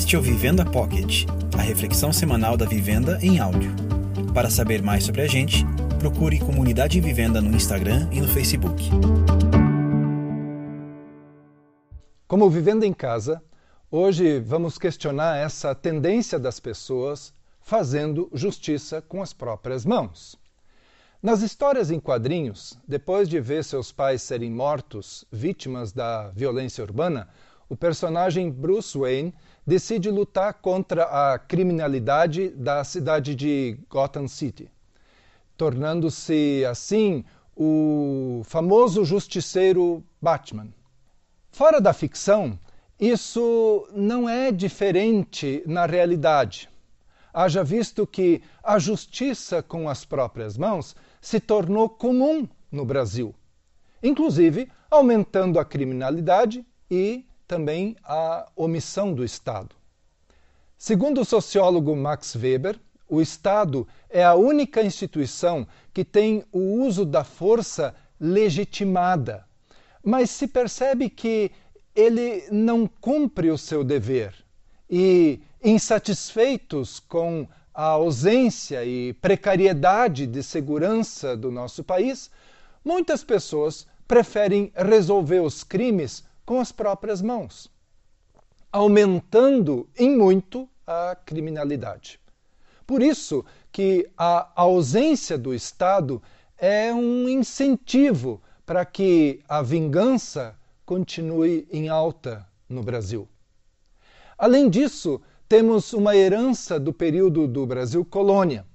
Este é o Vivenda Pocket, a reflexão semanal da vivenda em áudio. Para saber mais sobre a gente, procure Comunidade Vivenda no Instagram e no Facebook. Como Vivenda em Casa, hoje vamos questionar essa tendência das pessoas fazendo justiça com as próprias mãos. Nas histórias em quadrinhos, depois de ver seus pais serem mortos, vítimas da violência urbana, o personagem Bruce Wayne decide lutar contra a criminalidade da cidade de Gotham City, tornando-se assim o famoso justiceiro Batman. Fora da ficção, isso não é diferente na realidade. Haja visto que a justiça com as próprias mãos se tornou comum no Brasil, inclusive aumentando a criminalidade e também a omissão do Estado. Segundo o sociólogo Max Weber, o Estado é a única instituição que tem o uso da força legitimada, mas se percebe que ele não cumpre o seu dever e, insatisfeitos com a ausência e precariedade de segurança do nosso país, muitas pessoas preferem resolver os crimes com as próprias mãos, aumentando em muito a criminalidade. Por isso que a ausência do Estado é um incentivo para que a vingança continue em alta no Brasil. Além disso, temos uma herança do período do Brasil colônia.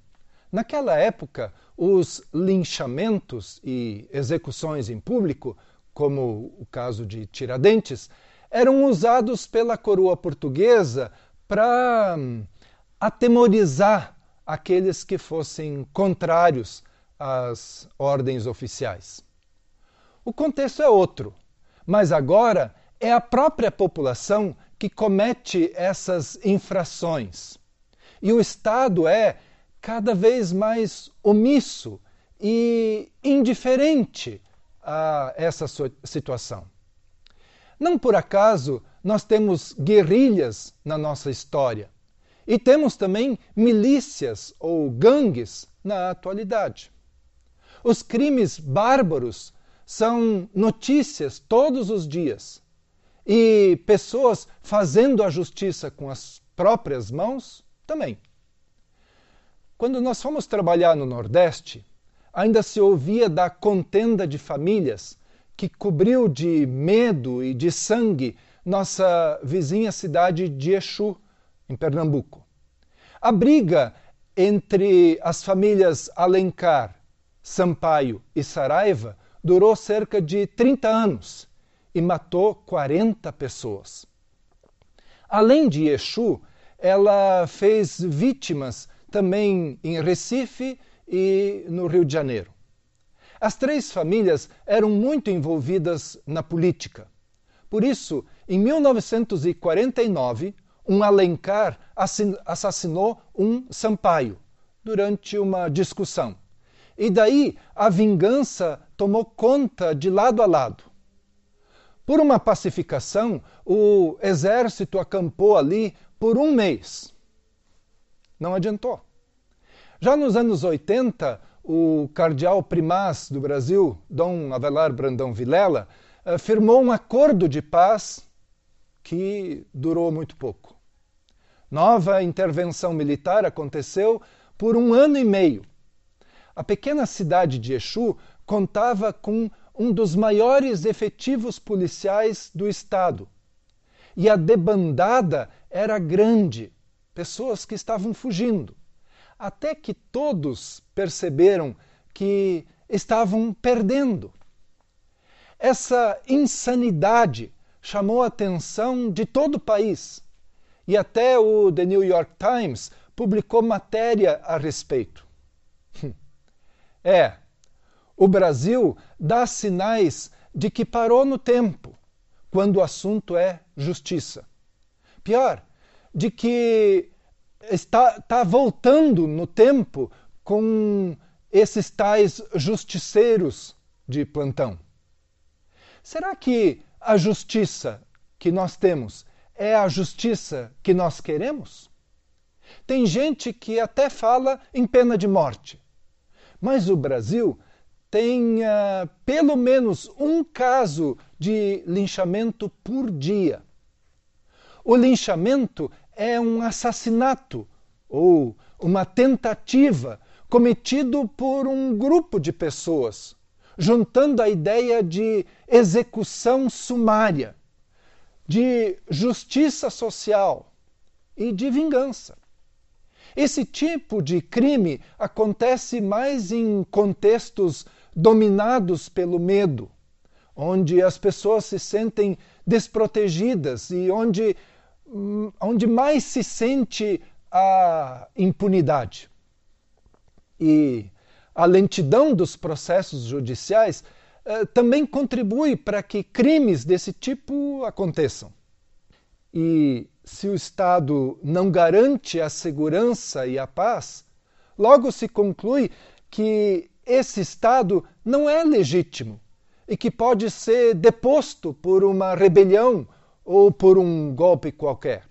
Naquela época, os linchamentos e execuções em público como o caso de Tiradentes, eram usados pela coroa portuguesa para hum, atemorizar aqueles que fossem contrários às ordens oficiais. O contexto é outro, mas agora é a própria população que comete essas infrações. E o Estado é cada vez mais omisso e indiferente a essa situação. Não por acaso nós temos guerrilhas na nossa história e temos também milícias ou gangues na atualidade. Os crimes bárbaros são notícias todos os dias e pessoas fazendo a justiça com as próprias mãos também. Quando nós fomos trabalhar no Nordeste, ainda se ouvia da contenda de famílias que cobriu de medo e de sangue nossa vizinha cidade de Exu, em Pernambuco. A briga entre as famílias Alencar, Sampaio e Saraiva durou cerca de 30 anos e matou 40 pessoas. Além de Exu, ela fez vítimas também em Recife e no Rio de Janeiro. As três famílias eram muito envolvidas na política. Por isso, em 1949, um Alencar assassinou um Sampaio durante uma discussão. E daí a vingança tomou conta de lado a lado. Por uma pacificação, o exército acampou ali por um mês. Não adiantou. Já nos anos 80, o cardeal primaz do Brasil, Dom Avelar Brandão Vilela, firmou um acordo de paz que durou muito pouco. Nova intervenção militar aconteceu por um ano e meio. A pequena cidade de Exu contava com um dos maiores efetivos policiais do estado. E a debandada era grande, pessoas que estavam fugindo até que todos perceberam que estavam perdendo. Essa insanidade chamou a atenção de todo o país e até o The New York Times publicou matéria a respeito. É, o Brasil dá sinais de que parou no tempo quando o assunto é justiça. Pior, de que está, está voltando no tempo com esses tais justiceiros de plantão. Será que a justiça que nós temos é a justiça que nós queremos? Tem gente que até fala em pena de morte. Mas o Brasil tem uh, pelo menos um caso de linchamento por dia. O linchamento é um assassinato ou uma tentativa cometido por um grupo de pessoas, juntando a ideia de execução sumária, de justiça social e de vingança. Esse tipo de crime acontece mais em contextos dominados pelo medo, onde as pessoas se sentem desprotegidas e onde, onde mais se sente a impunidade. E a lentidão dos processos judiciais eh, também contribui para que crimes desse tipo aconteçam. E se o Estado não garante a segurança e a paz, logo se conclui que esse Estado não é legítimo e que pode ser deposto por uma rebelião ou por um golpe qualquer.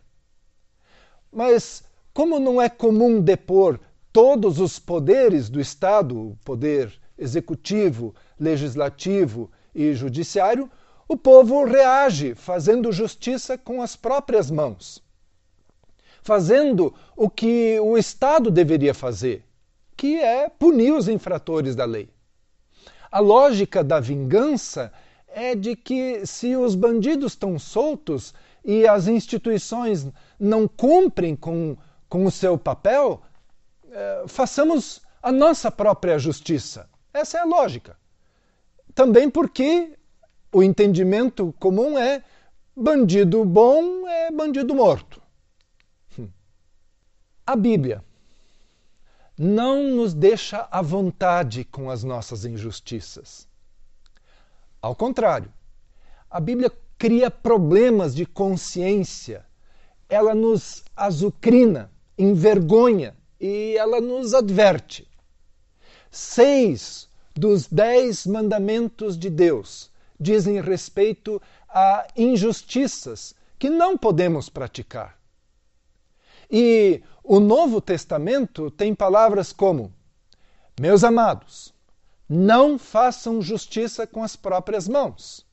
Mas, como não é comum depor todos os poderes do Estado, poder executivo, legislativo e judiciário, o povo reage fazendo justiça com as próprias mãos, fazendo o que o Estado deveria fazer, que é punir os infratores da lei. A lógica da vingança é de que se os bandidos estão soltos e as instituições não cumprem com, com o seu papel, eh, façamos a nossa própria justiça. Essa é a lógica. Também porque o entendimento comum é bandido bom é bandido morto. Hum. A Bíblia não nos deixa à vontade com as nossas injustiças. Ao contrário, a Bíblia cria problemas de consciência, ela nos azucrina, envergonha e ela nos adverte. Seis dos dez mandamentos de Deus dizem respeito a injustiças que não podemos praticar. E o Novo Testamento tem palavras como: Meus amados, não façam justiça com as próprias mãos,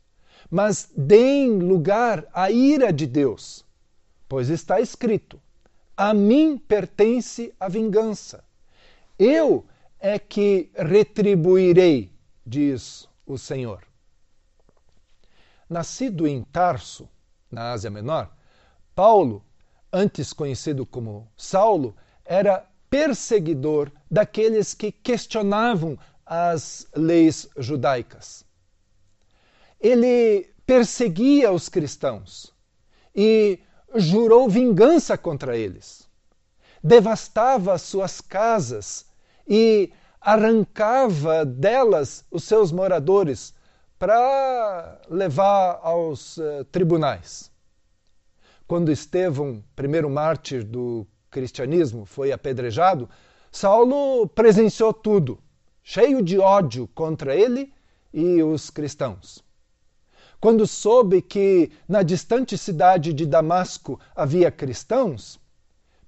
mas deem lugar à ira de Deus, pois está escrito: A mim pertence a vingança. Eu é que retribuirei, diz o Senhor. Nascido em Tarso, na Ásia Menor, Paulo, antes conhecido como Saulo, era perseguidor daqueles que questionavam as leis judaicas. Ele perseguia os cristãos e jurou vingança contra eles. Devastava suas casas e arrancava delas os seus moradores para levar aos uh, tribunais. Quando Estevão, primeiro mártir do cristianismo, foi apedrejado, Saulo presenciou tudo, cheio de ódio contra ele e os cristãos. Quando soube que na distante cidade de Damasco havia cristãos,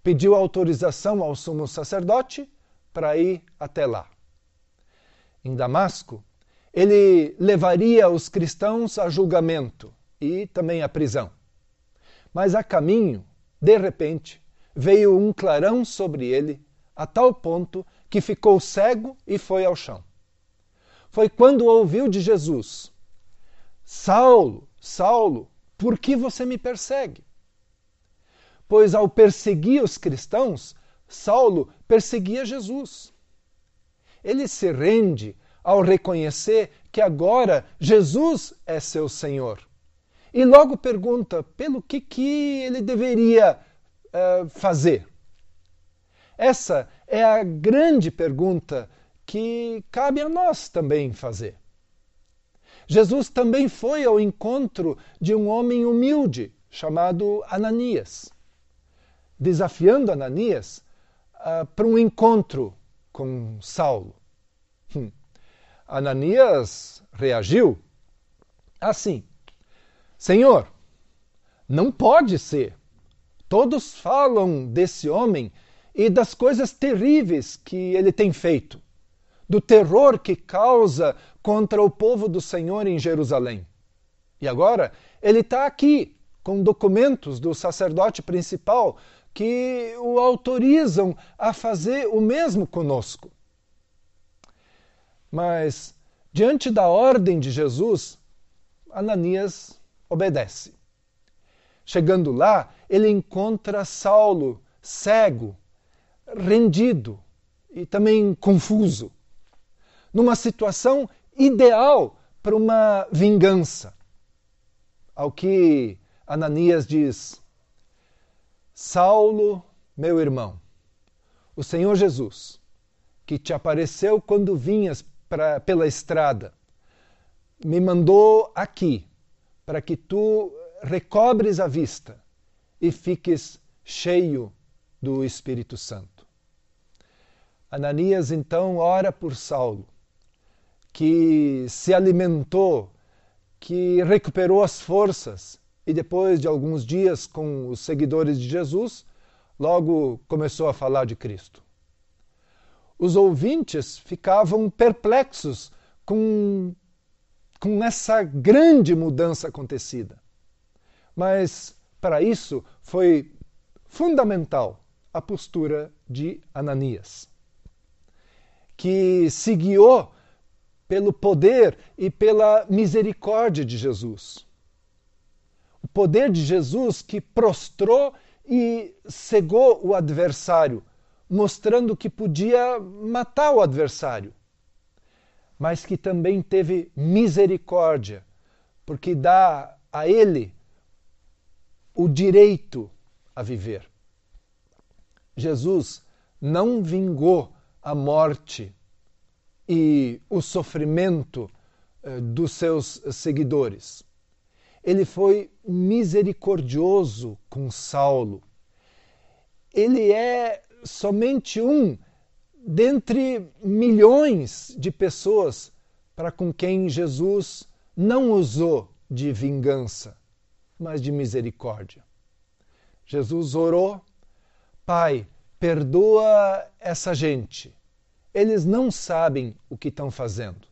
pediu autorização ao sumo sacerdote para ir até lá. Em Damasco, ele levaria os cristãos a julgamento e também à prisão. Mas a caminho, de repente, veio um clarão sobre ele, a tal ponto que ficou cego e foi ao chão. Foi quando ouviu de Jesus: Saulo, Saulo, por que você me persegue? Pois ao perseguir os cristãos, Saulo perseguia Jesus. Ele se rende ao reconhecer que agora Jesus é seu Senhor. E logo pergunta pelo que, que ele deveria uh, fazer. Essa é a grande pergunta que cabe a nós também fazer. Jesus também foi ao encontro de um homem humilde chamado Ananias, desafiando Ananias uh, para um encontro com Saulo. Hum. Ananias reagiu assim: Senhor, Não pode ser. Todos falam desse homem e das coisas terríveis que ele tem feito, do terror que causa contra o povo do Senhor em Jerusalém. E agora ele está aqui com documentos do sacerdote principal que o autorizam a fazer o mesmo conosco. Mas, diante da ordem de Jesus, Ananias obedece. Chegando lá, ele encontra Saulo cego, rendido e também confuso, numa situação ideal para uma vingança. Ao que Ananias diz: Saulo, meu irmão, o Senhor Jesus, que te apareceu quando vinhas pra, pela estrada, me mandou aqui para que tu recobres a vista e fiques cheio do Espírito Santo. Ananias então ora por Saulo, que se alimentou, que recuperou as forças e depois de alguns dias com os seguidores de Jesus, logo começou a falar de Cristo. Os ouvintes ficavam perplexos com, com essa grande mudança acontecida. Mas para isso foi fundamental a postura de Ananias, que se guiou pelo poder e pela misericórdia de Jesus. O poder de Jesus que prostrou e cegou o adversário, mostrando que podia matar o adversário, mas que também teve misericórdia, porque dá a ele o direito a viver. Jesus não vingou a morte e o sofrimento eh, dos seus seguidores. Ele foi misericordioso com Saulo. Ele é somente um dentre milhões de pessoas para com quem Jesus não usou de vingança mas de misericórdia. Jesus orou: Pai, perdoa essa gente. Eles não sabem o que estão fazendo.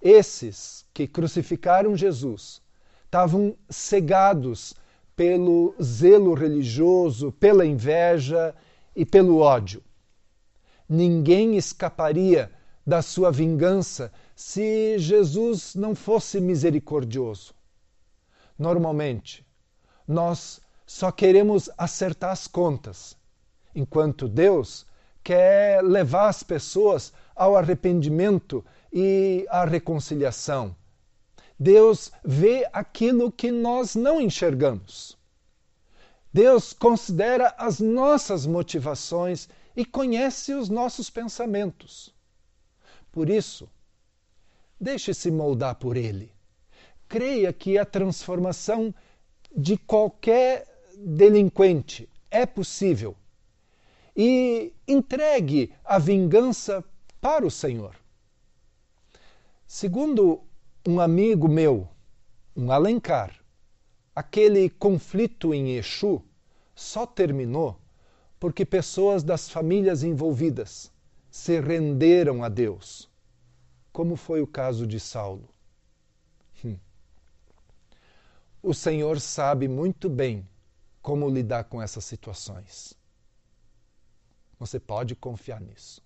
Esses que crucificaram Jesus estavam cegados pelo zelo religioso, pela inveja e pelo ódio. Ninguém escaparia da sua vingança se Jesus não fosse misericordioso normalmente, nós só queremos acertar as contas, enquanto Deus quer levar as pessoas ao arrependimento e à reconciliação. Deus vê aquilo que nós não enxergamos. Deus considera as nossas motivações e conhece os nossos pensamentos. Por isso, deixe-se moldar por Ele creia que a transformação de qualquer delinquente é possível e entregue a vingança para o Senhor. Segundo um amigo meu, um Alencar, aquele conflito em Exu só terminou porque pessoas das famílias envolvidas se renderam a Deus, como foi o caso de Saulo. Hum o Senhor sabe muito bem como lidar com essas situações. Você pode confiar nisso.